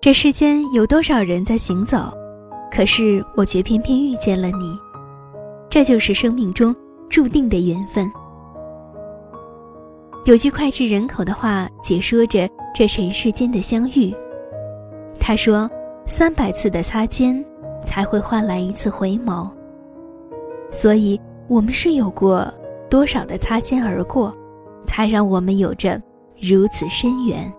这世间有多少人在行走，可是我却偏偏遇见了你，这就是生命中注定的缘分。有句脍炙人口的话解说着这尘世间的相遇。他说：“三百次的擦肩，才会换来一次回眸。”所以，我们是有过多少的擦肩而过，才让我们有着如此深远。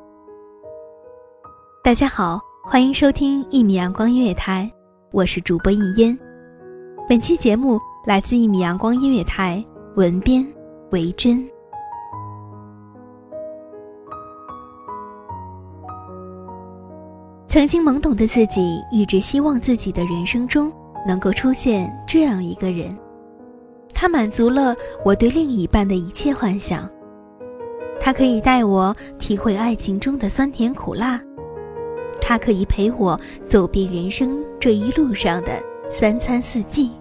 大家好，欢迎收听一米阳光音乐台，我是主播一烟。本期节目来自一米阳光音乐台，文编维真。曾经懵懂的自己，一直希望自己的人生中能够出现这样一个人，他满足了我对另一半的一切幻想，他可以带我体会爱情中的酸甜苦辣。他可以陪我走遍人生这一路上的三餐四季，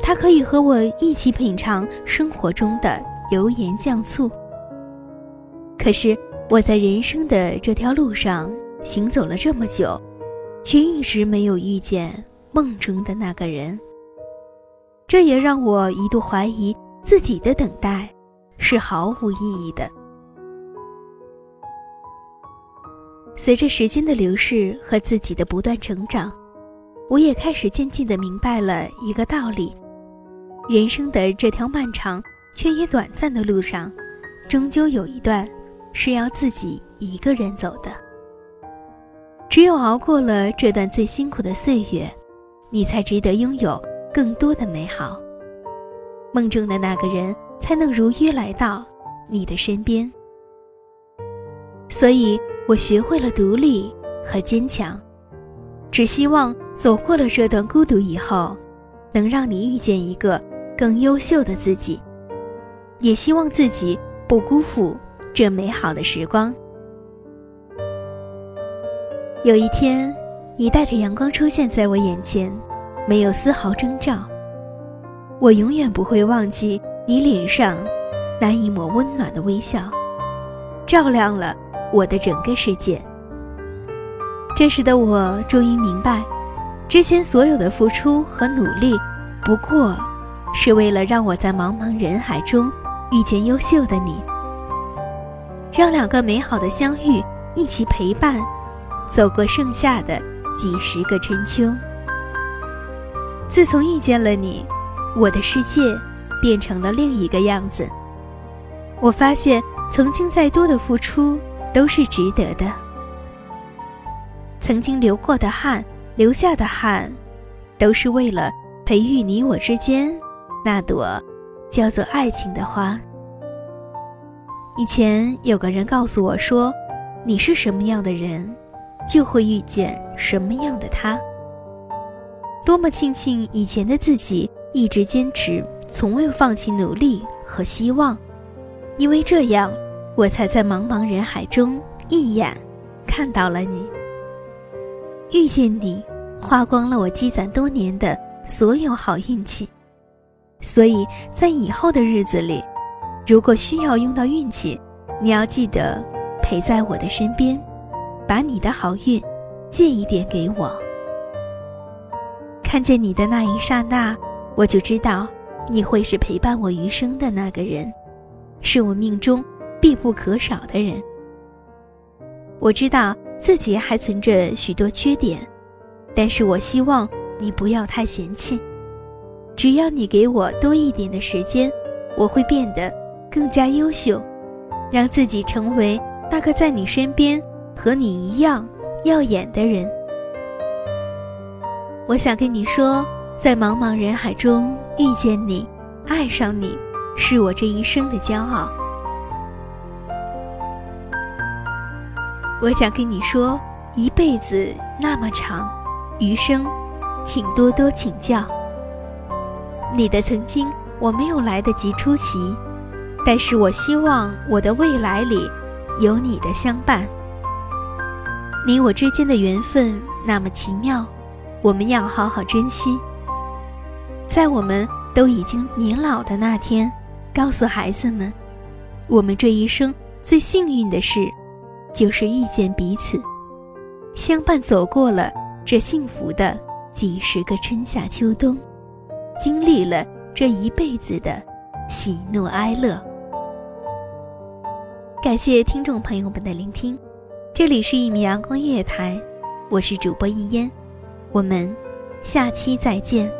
他可以和我一起品尝生活中的油盐酱醋。可是我在人生的这条路上行走了这么久，却一直没有遇见梦中的那个人。这也让我一度怀疑自己的等待是毫无意义的。随着时间的流逝和自己的不断成长，我也开始渐渐地明白了一个道理：人生的这条漫长却也短暂的路上，终究有一段是要自己一个人走的。只有熬过了这段最辛苦的岁月，你才值得拥有更多的美好。梦中的那个人才能如约来到你的身边。所以。我学会了独立和坚强，只希望走过了这段孤独以后，能让你遇见一个更优秀的自己。也希望自己不辜负这美好的时光。有一天，你带着阳光出现在我眼前，没有丝毫征兆。我永远不会忘记你脸上那一抹温暖的微笑，照亮了。我的整个世界。这时的我终于明白，之前所有的付出和努力，不过是为了让我在茫茫人海中遇见优秀的你，让两个美好的相遇一起陪伴，走过剩下的几十个春秋。自从遇见了你，我的世界变成了另一个样子。我发现，曾经再多的付出。都是值得的。曾经流过的汗，流下的汗，都是为了培育你我之间那朵叫做爱情的花。以前有个人告诉我说：“你是什么样的人，就会遇见什么样的他。”多么庆幸以前的自己一直坚持，从未放弃努力和希望，因为这样。我才在茫茫人海中一眼看到了你，遇见你，花光了我积攒多年的所有好运气。所以在以后的日子里，如果需要用到运气，你要记得陪在我的身边，把你的好运借一点给我。看见你的那一刹那，我就知道你会是陪伴我余生的那个人，是我命中必不可少的人。我知道自己还存着许多缺点，但是我希望你不要太嫌弃。只要你给我多一点的时间，我会变得更加优秀，让自己成为那个在你身边和你一样耀眼的人。我想跟你说，在茫茫人海中遇见你，爱上你，是我这一生的骄傲。我想跟你说，一辈子那么长，余生，请多多请教。你的曾经我没有来得及出席，但是我希望我的未来里有你的相伴。你我之间的缘分那么奇妙，我们要好好珍惜。在我们都已经年老的那天，告诉孩子们，我们这一生最幸运的事。就是遇见彼此，相伴走过了这幸福的几十个春夏秋冬，经历了这一辈子的喜怒哀乐。感谢听众朋友们的聆听，这里是一米阳光音乐台，我是主播一烟，我们下期再见。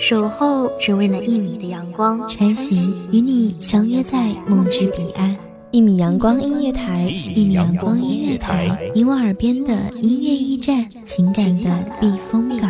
守候只为那一米的阳光，穿行与你相约在梦之彼岸。一米阳光音乐台，一米阳光音乐台，你我耳边的音乐驿站，情感的避风港。